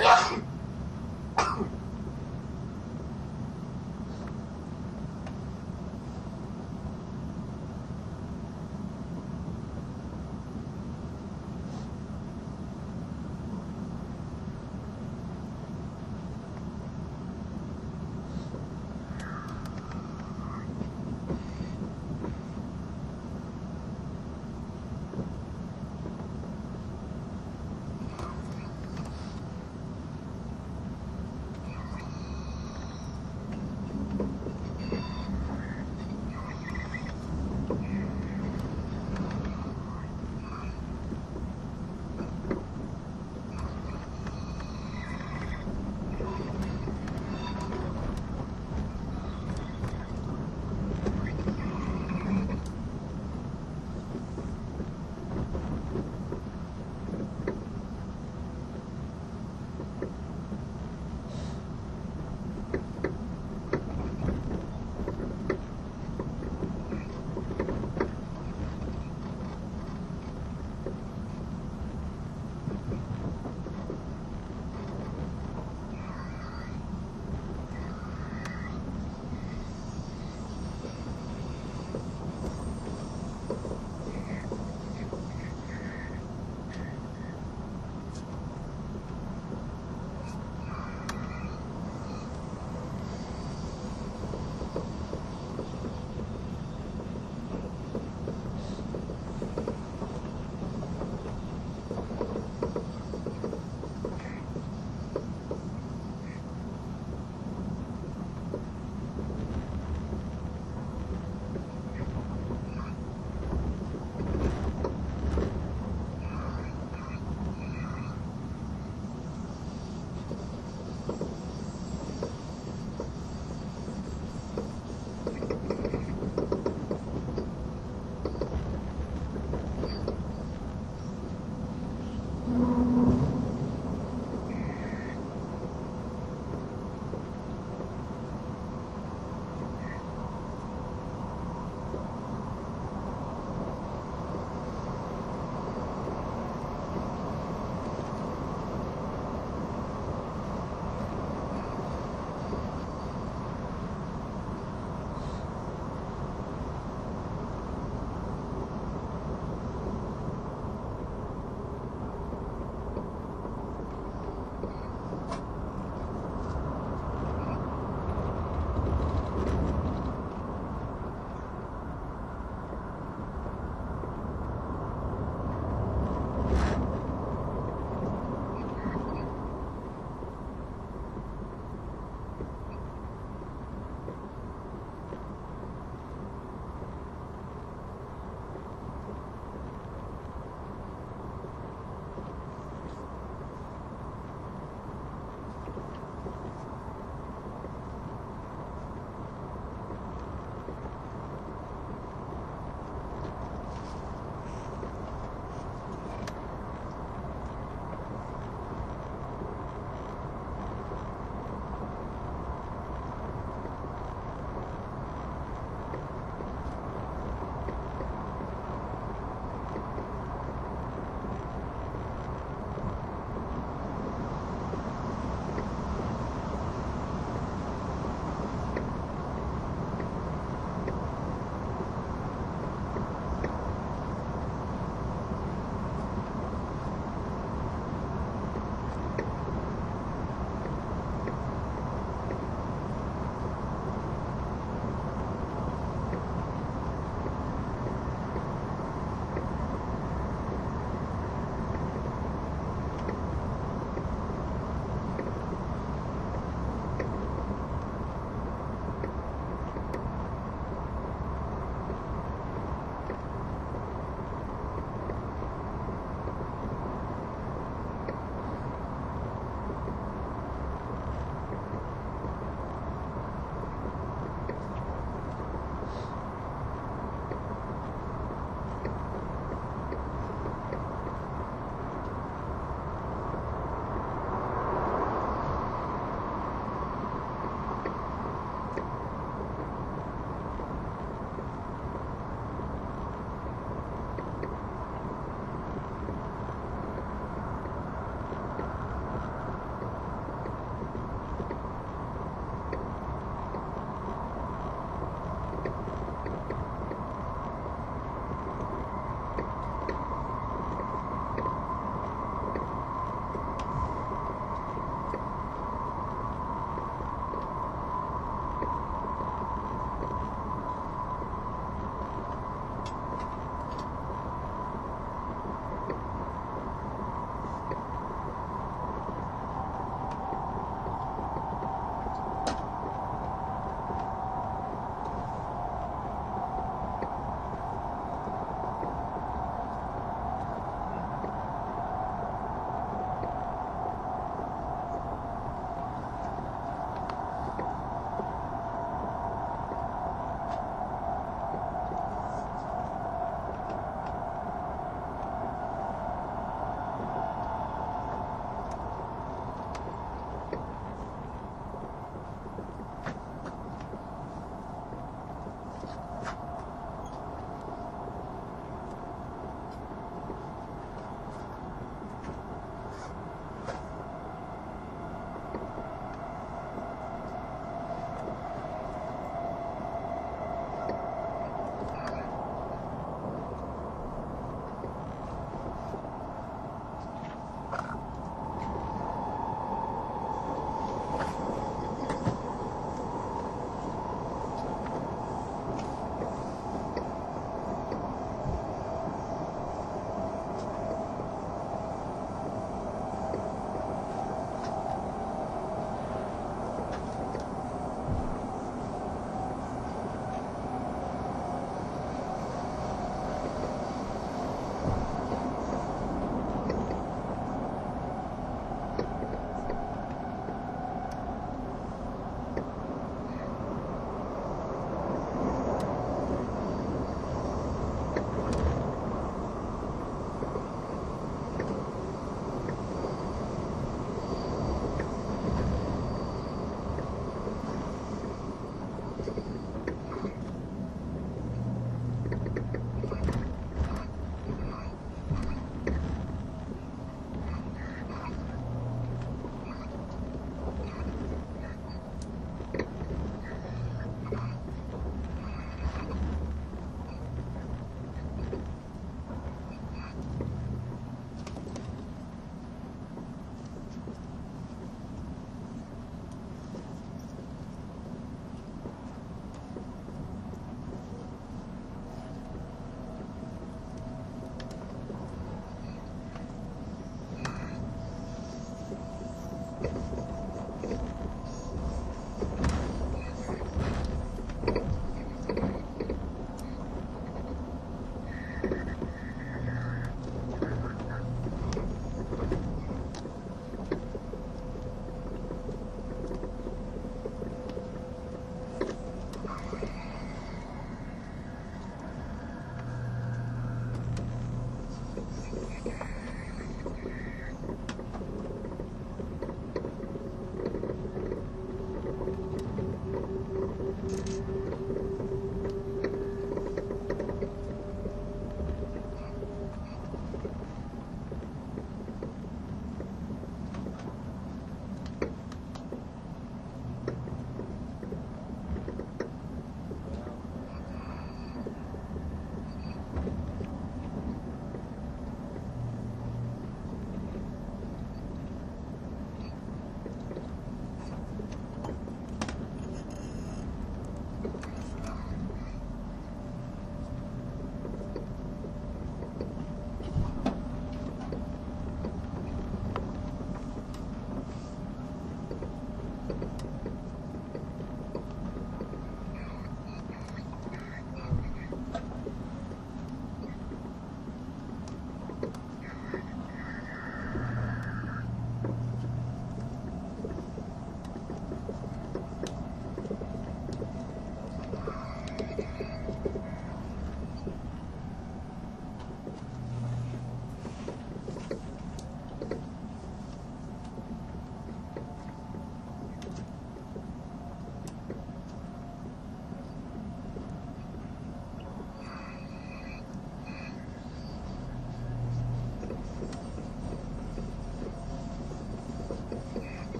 Yeah.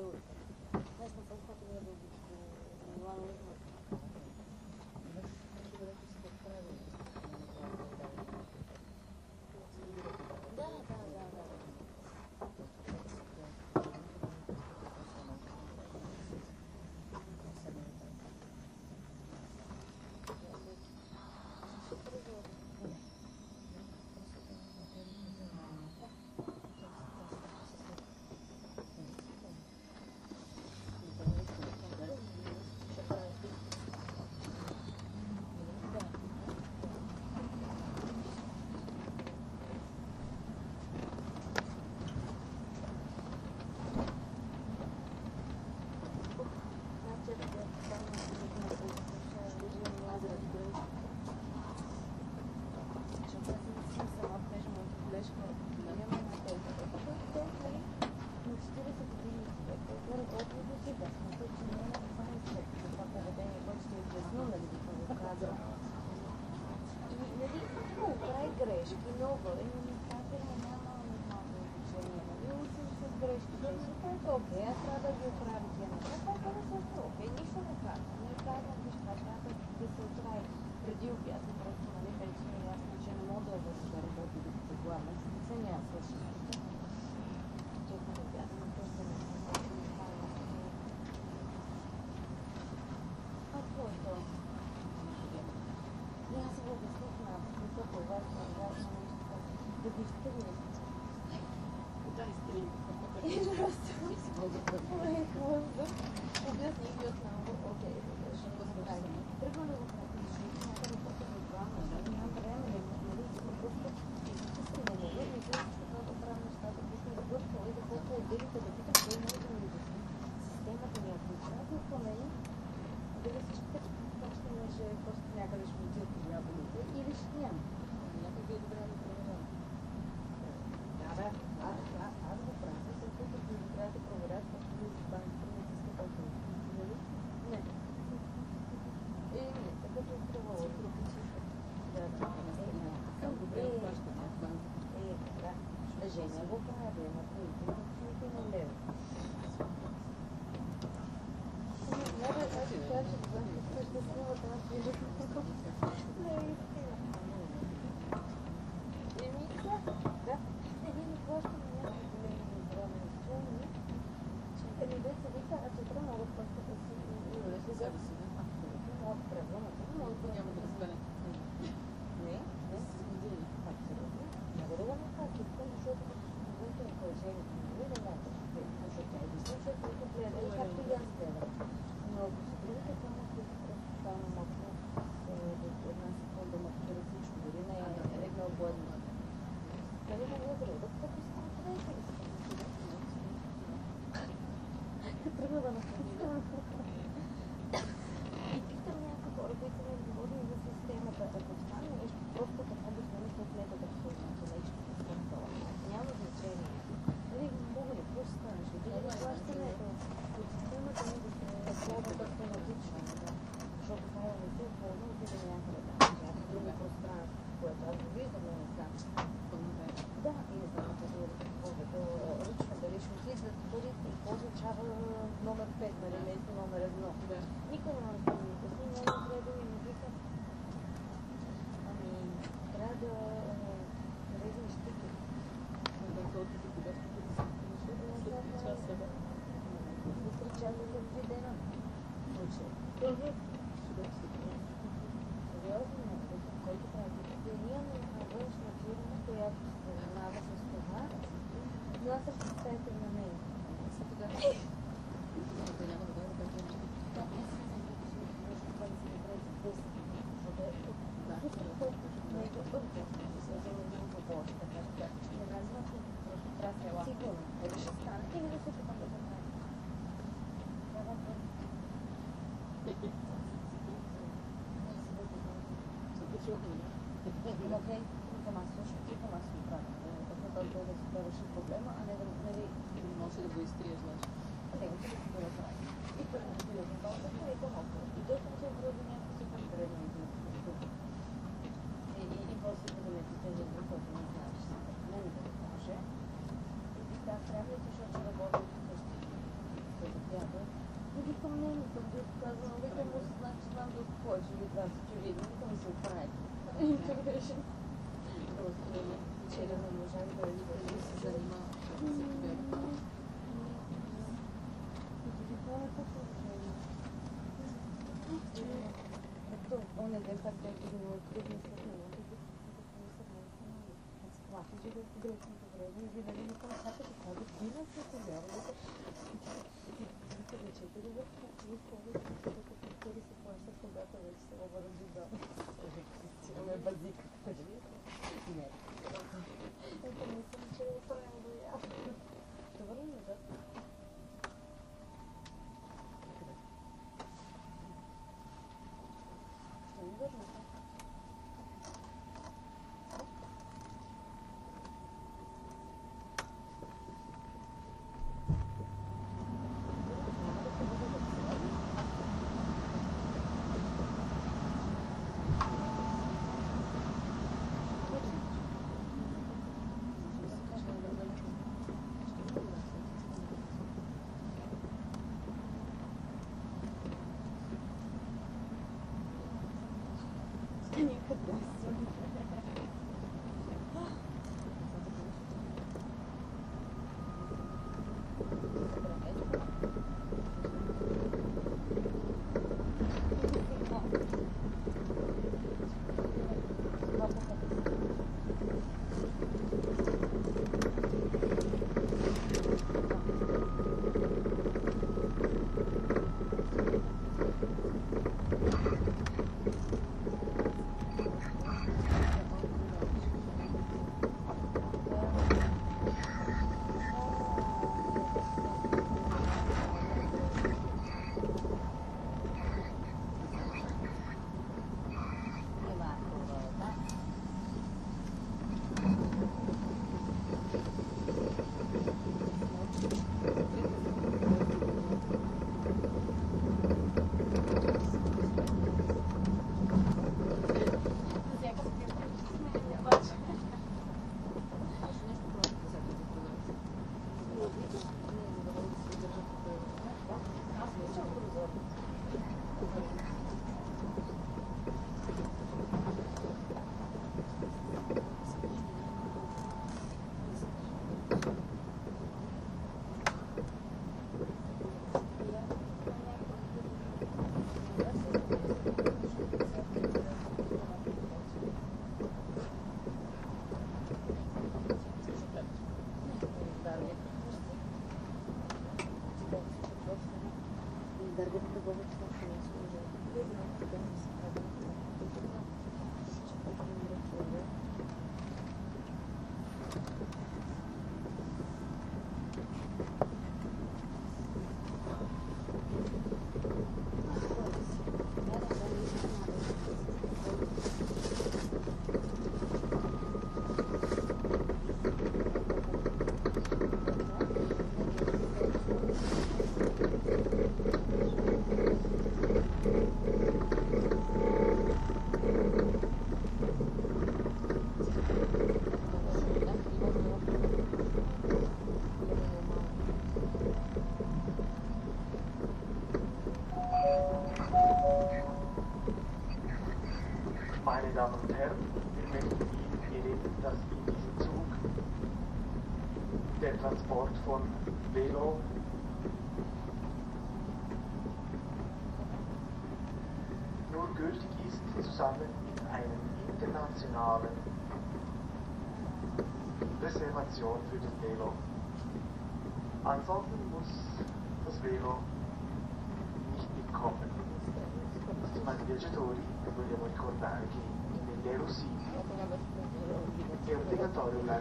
responsibility. 좋았을 것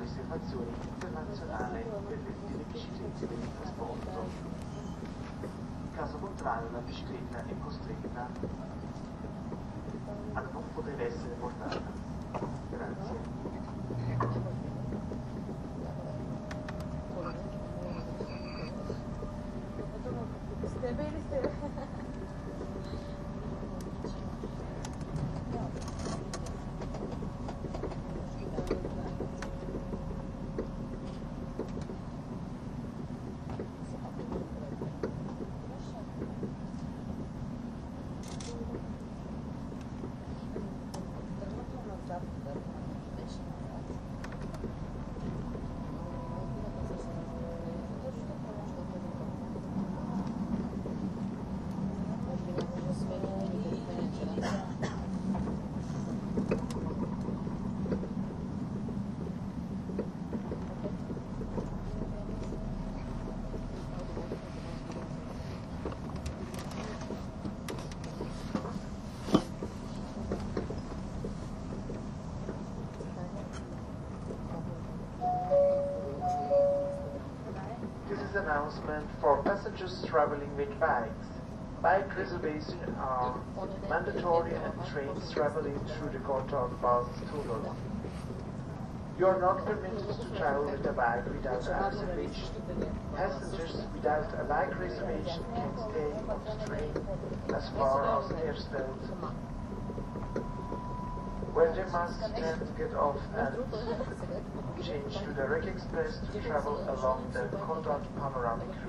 Riservazione internazionale delle, delle biciclette del trasporto. In caso contrario la bicicletta è costretta a non poter essere portata. Announcement for passengers traveling with bikes. Bike reservations are mandatory and trains traveling through the Gotthard Basis tunnel. You are not permitted to travel with a bike without a reservation. Passengers without a bike reservation can stay on the train as far as Erstelt, where they must then get off and change to the Rec Express to travel along the Gotthard panoramic route.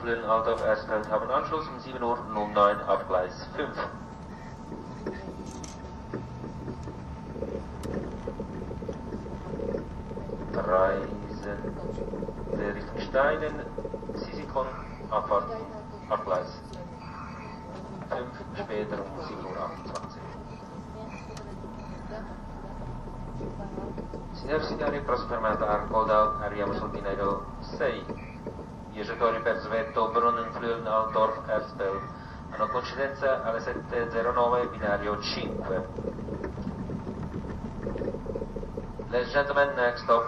Brunnenflüren, Altdorf, Erstfeld haben Anschluss um 7.09 Uhr auf Gleis 5. Coincidenza alle 7.09, binario 5. Ladies and gentlemen, next stop,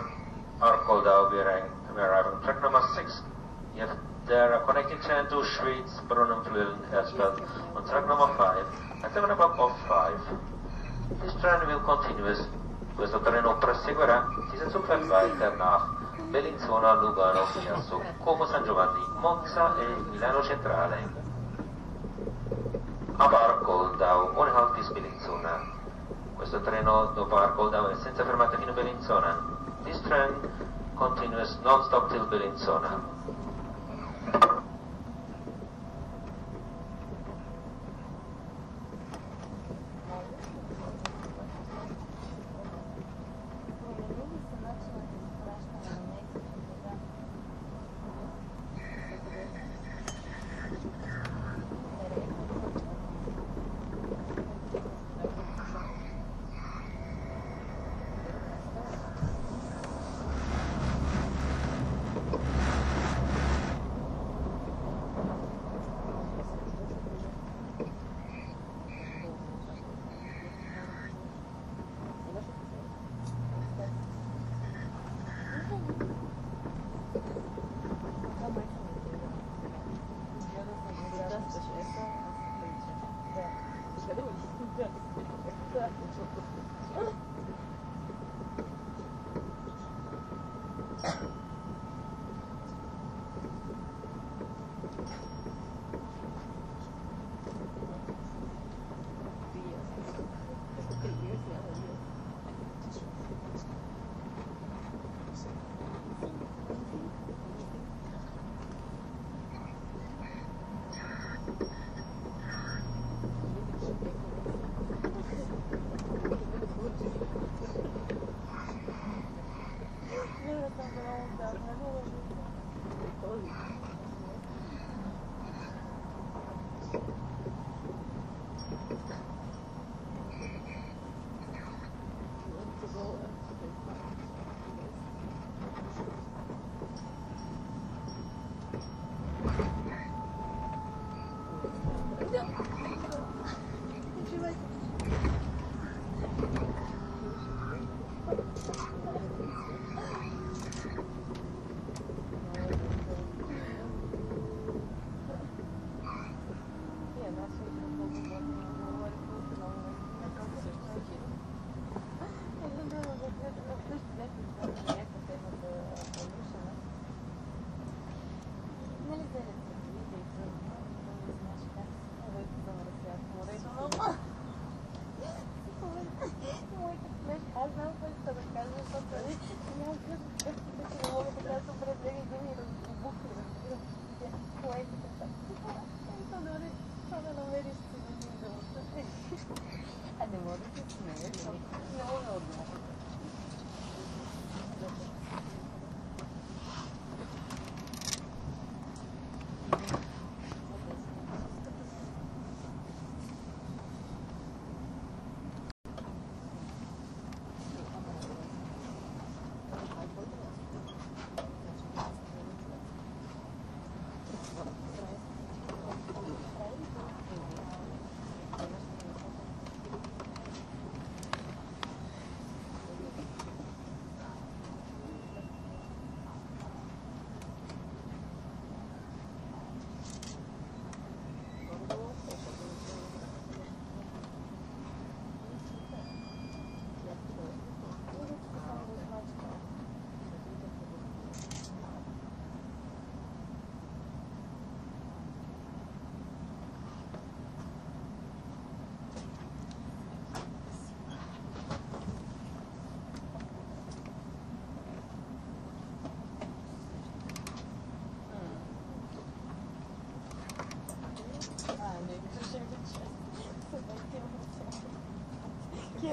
Arcoldau, we arrive on track number 6. You have there a connecting train to Schwyz, Brunnenflüren, Erzfeld on track number 5 at 7 o'clock of 5. This train will continue questo treno proseguirà di senso Ferrari nach Bellinzona, Lugano, Fiasso, Como San Giovanni, Monza e Milano Centrale. A Barcoldau, un halt bis Bellinzona. Questo treno dopo Arcoldau è senza fermata fino a Bellinzona. This train continues non-stop till Bellinzona.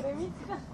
Керамика.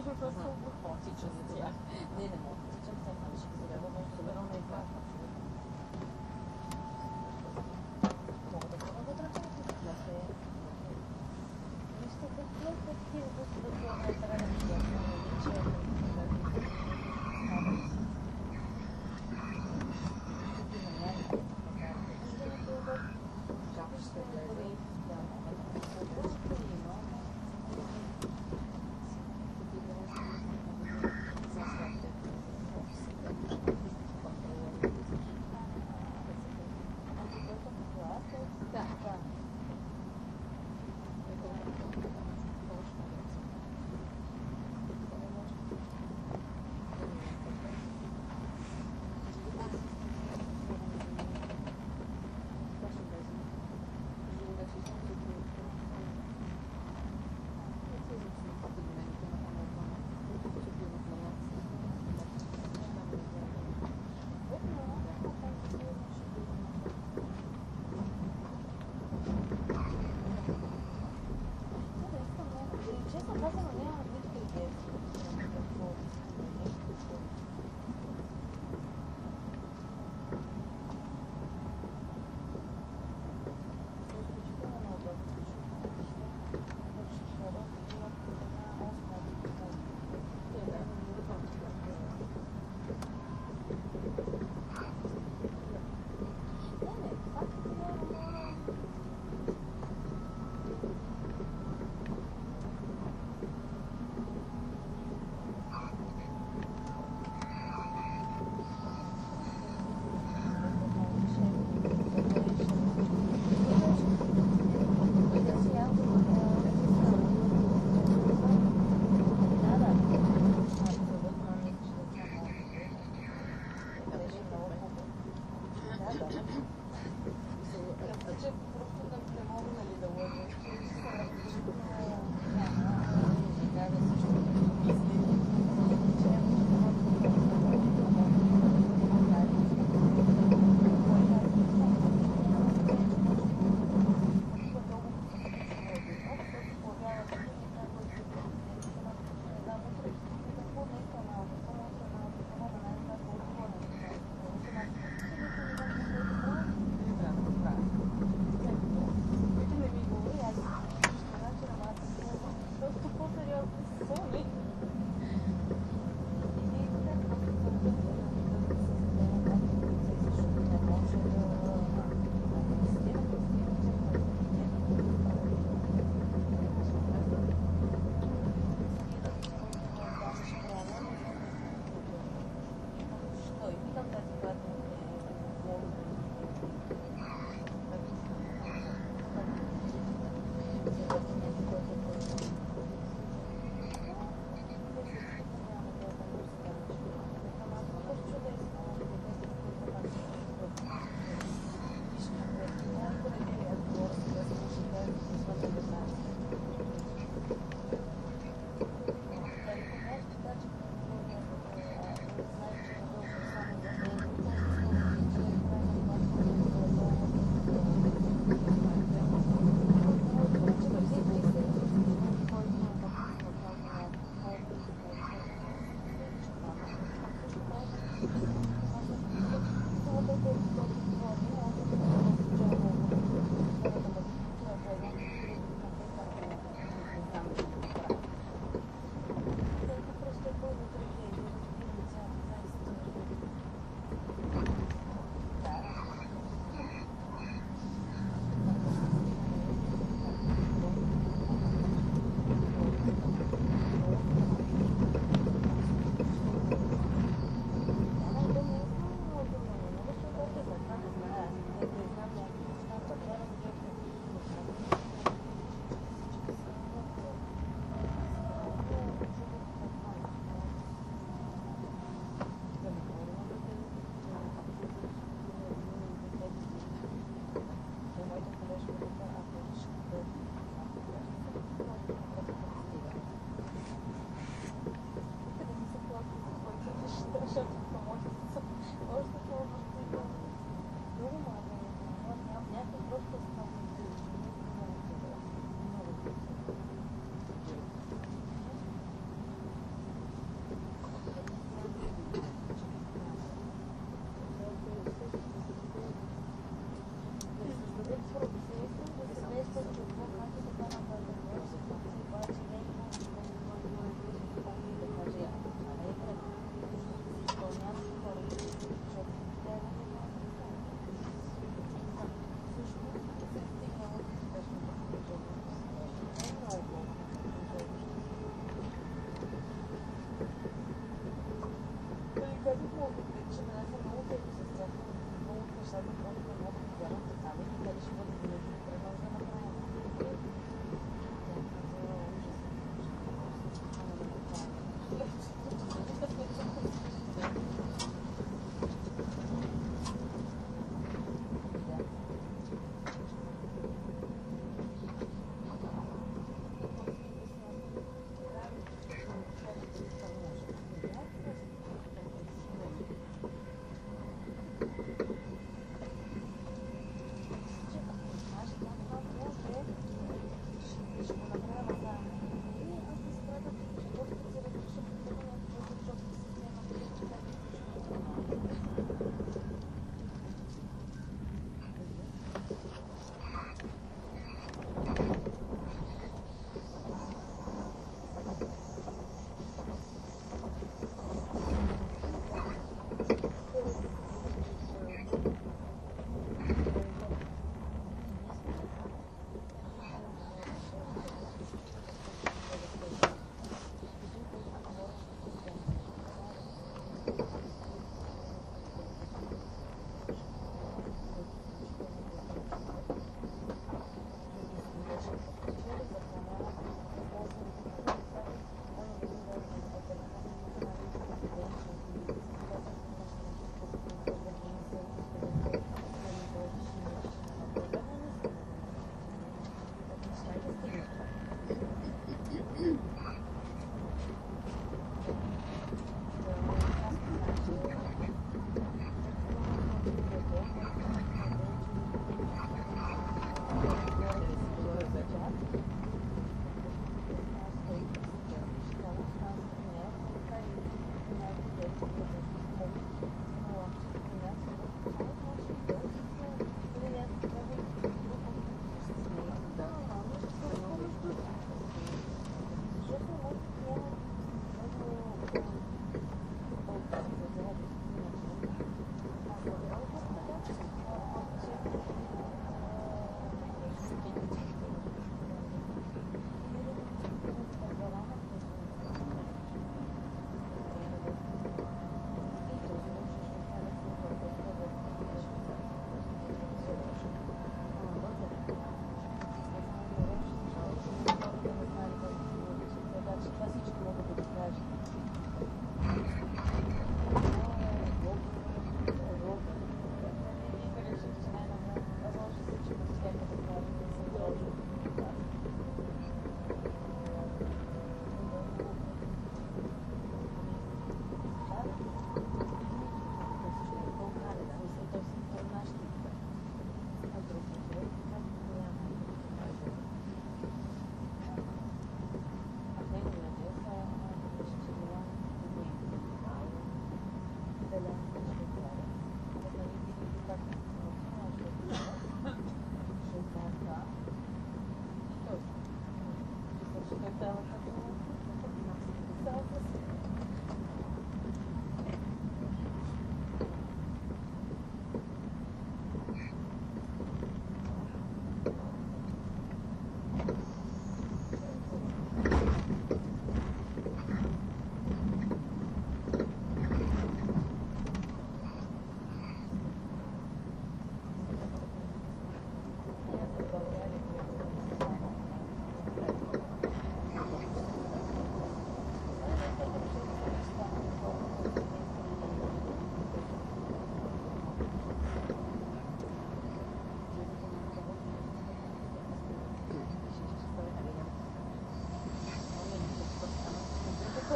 不好，就是这样，你？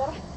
zorra.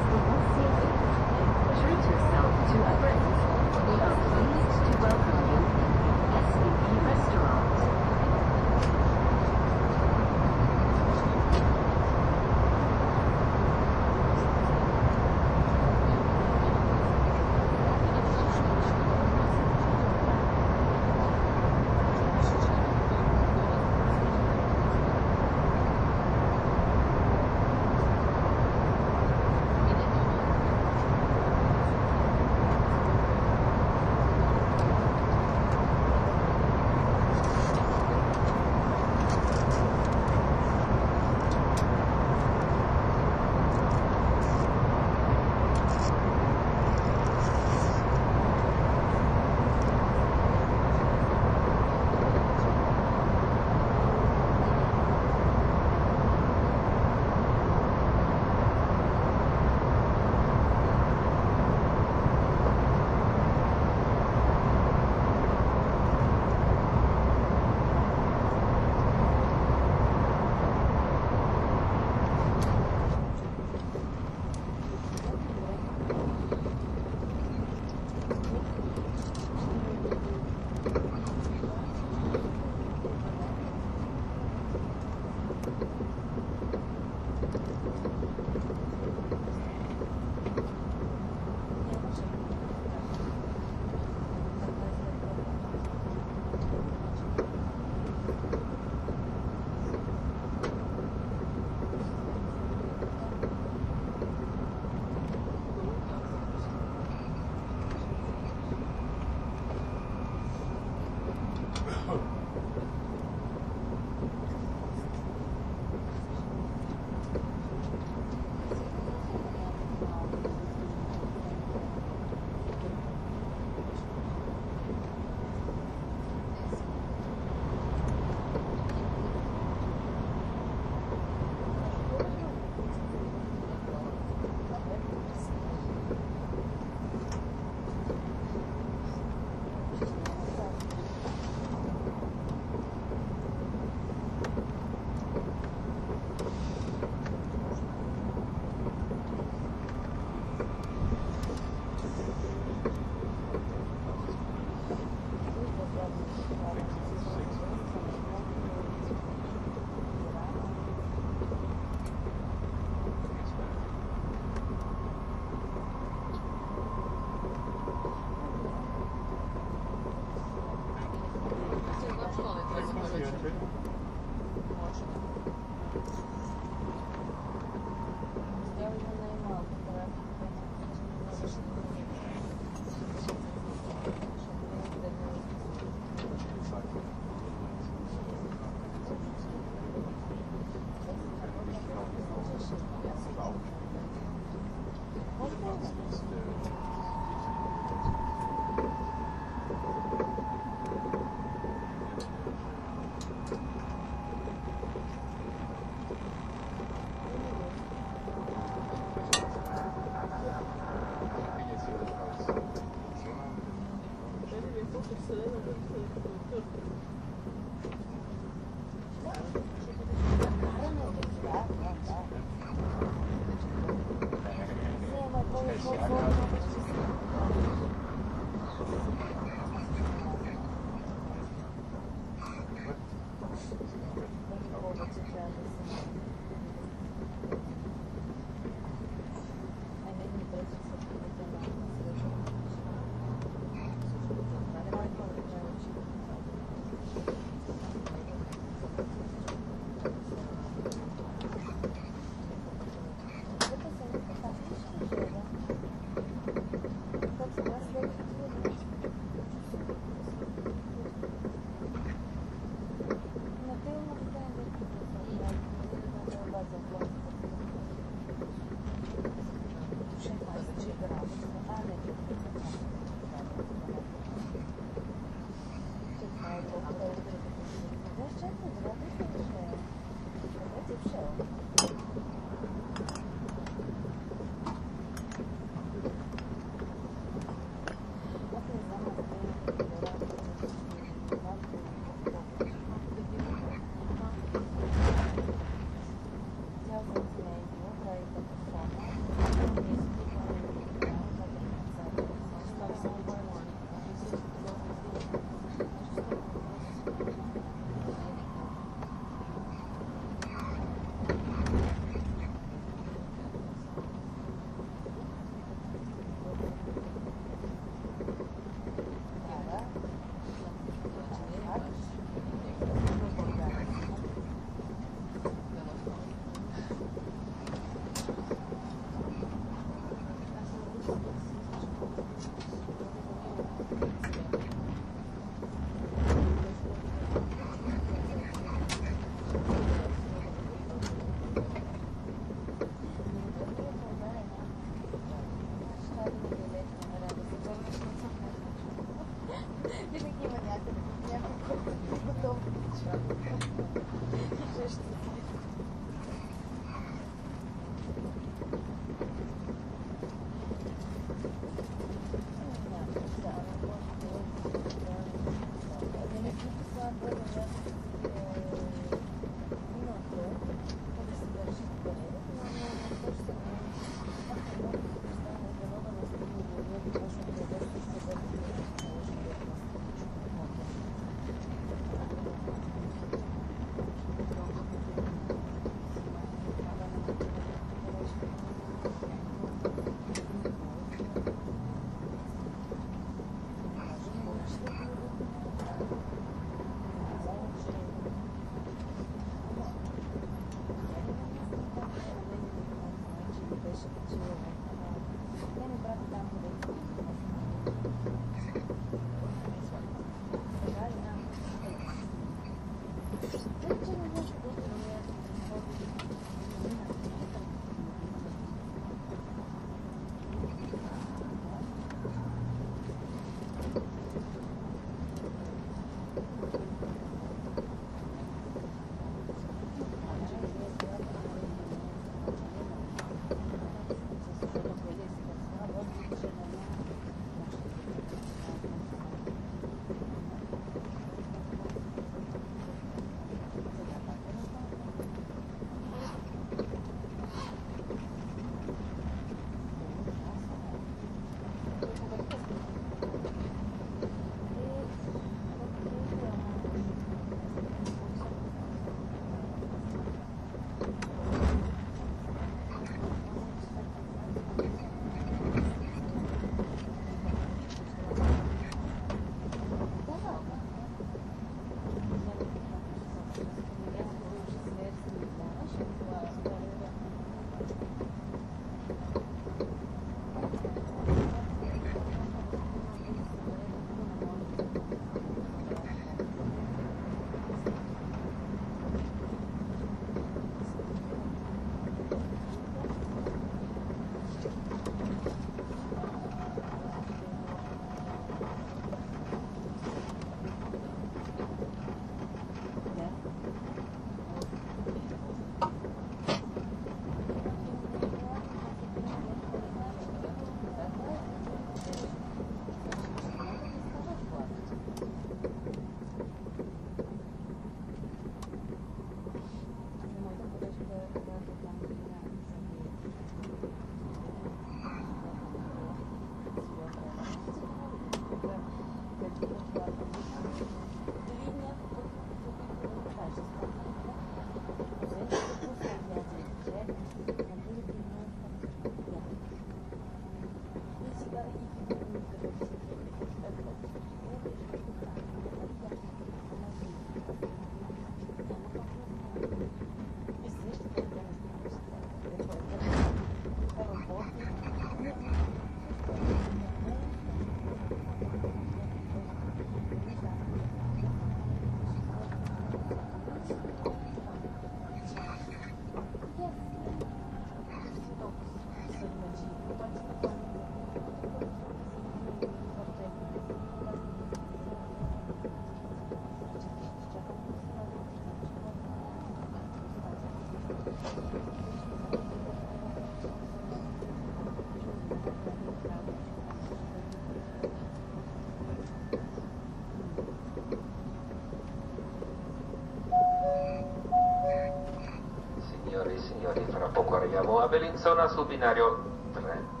Arriviamo a Bellinzona sul binario 3.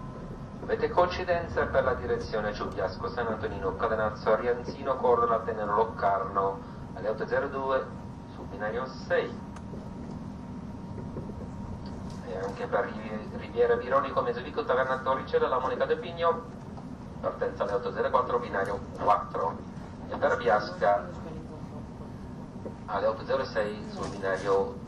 Avete coincidenza per la direzione Giubiasco San Antonino Cadenazzo Arianzino Cordova Tenero Loccarno alle 8.02 sul binario 6. E anche per Rivi- Riviera Vironico Mesovico Taverna Torricella La Monica del Pigno partenza alle 8.04 binario 4. E per Biasca alle 8.06 sul binario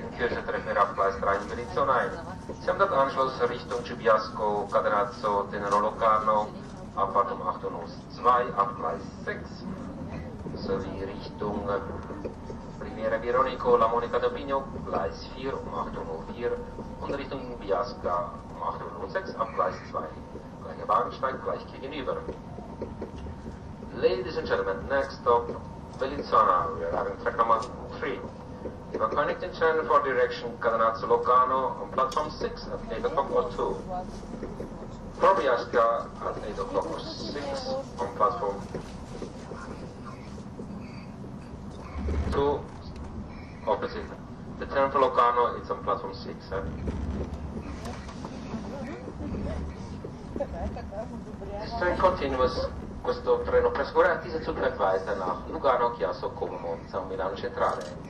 Geschätzte Fahrgäste in Kirche treffen wir auf Gleis 3 in Bellinzona ein. Sie haben dort Anschluss Richtung Cibiasco, Cadenazzo, Tenero Locarno, Abfahrt um 8.02 auf Gleis 6, sowie Richtung Riviera Vironico, La Monica d'Opigno, Gleis 4 um 8.04 und Richtung Biasca um 8.06 auf Gleis 2. Gleicher Bahnsteig gleich gegenüber. Ladies and gentlemen, next stop, Bellinzona. We are having track number 3. You are connecting channel for direction Cadenazzo Locano on platform 6 at 8 o'clock or 2. Probiaska at 8 o'clock or 6 on platform 2 opposite. The Trento Locano is on platform 6. Eh? This train continues questo treno prescura attesa sul Advisor Lugano, Chiasso, Como, Monza, Milano Centrale.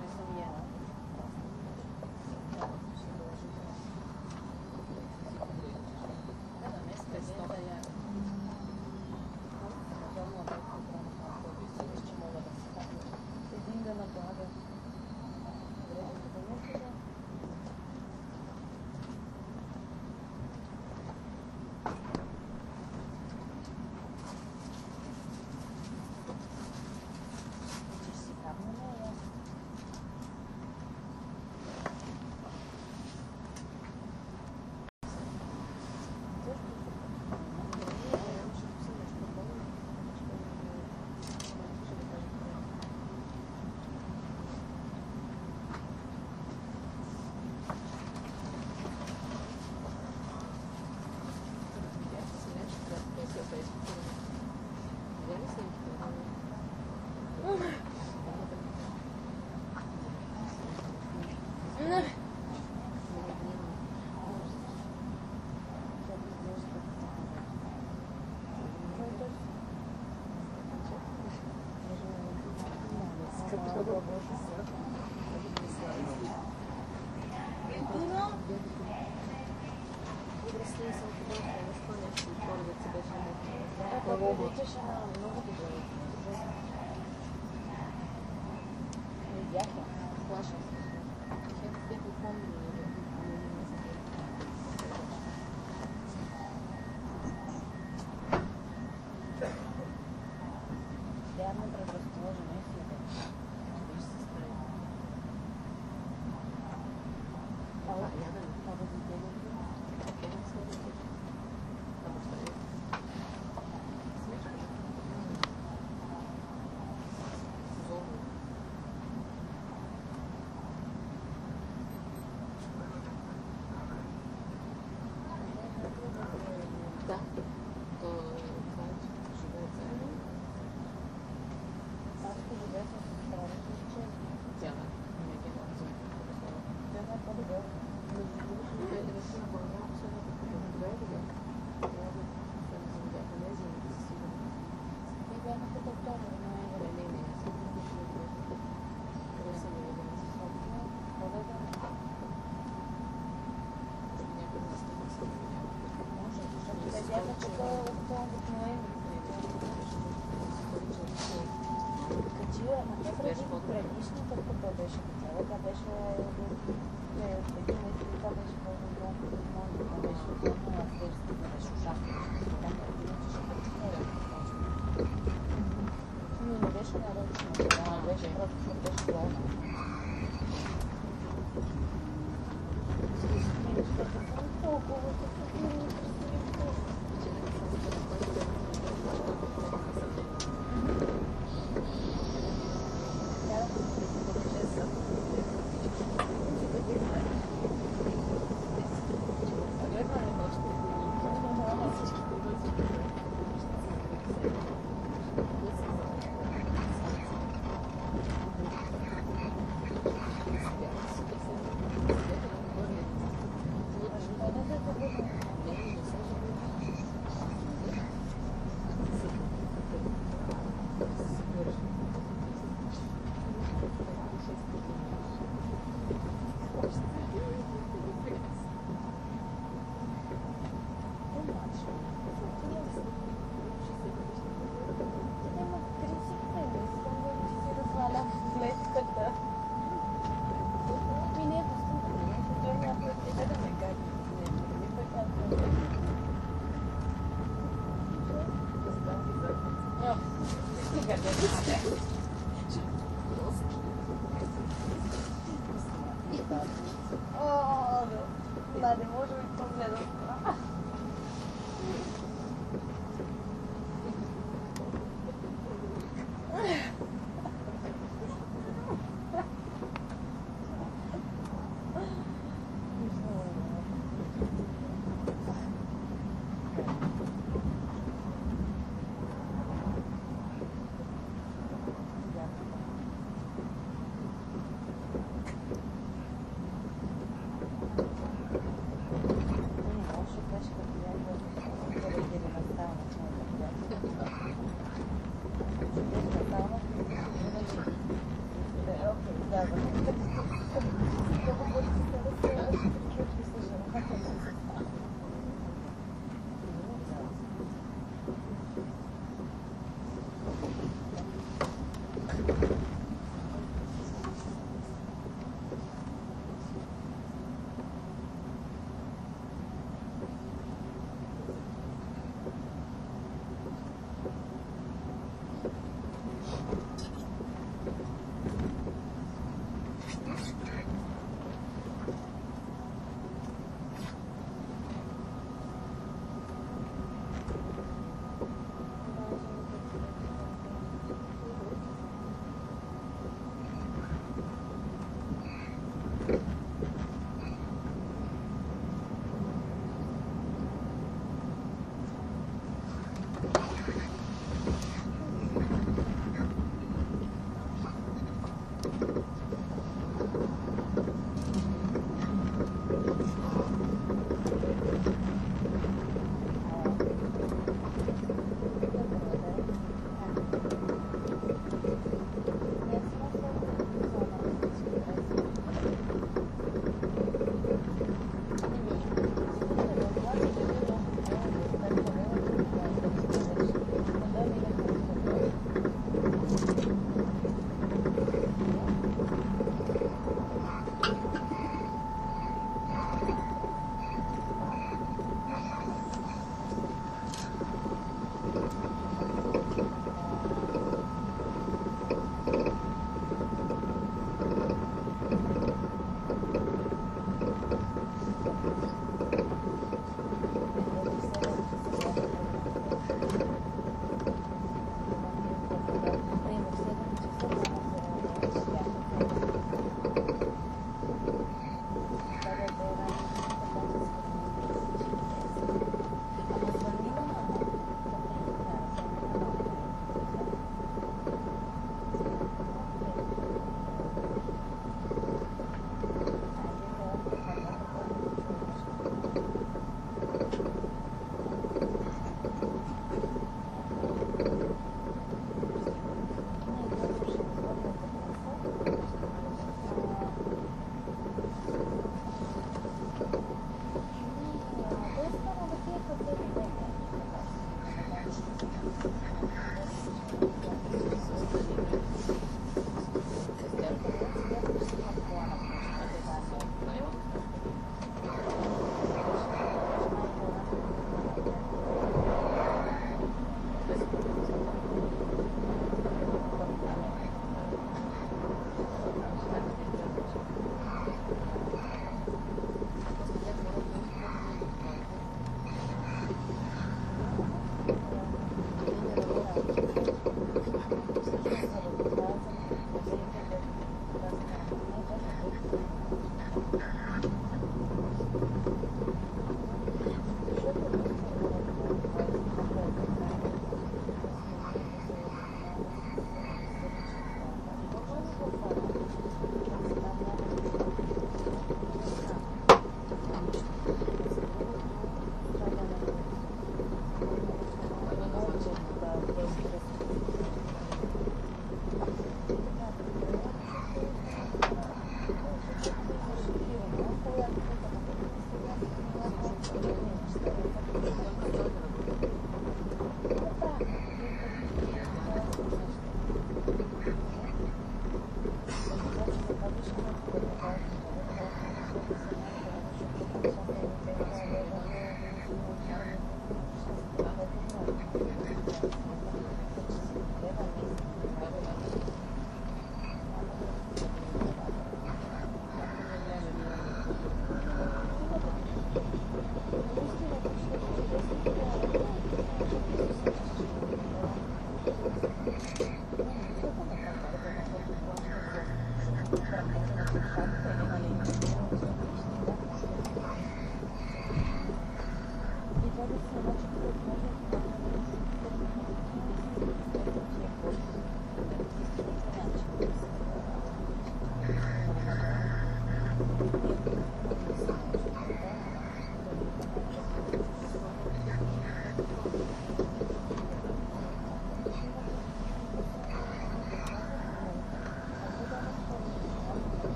Gracias. gente.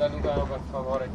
Biglietti da Lugano per favore,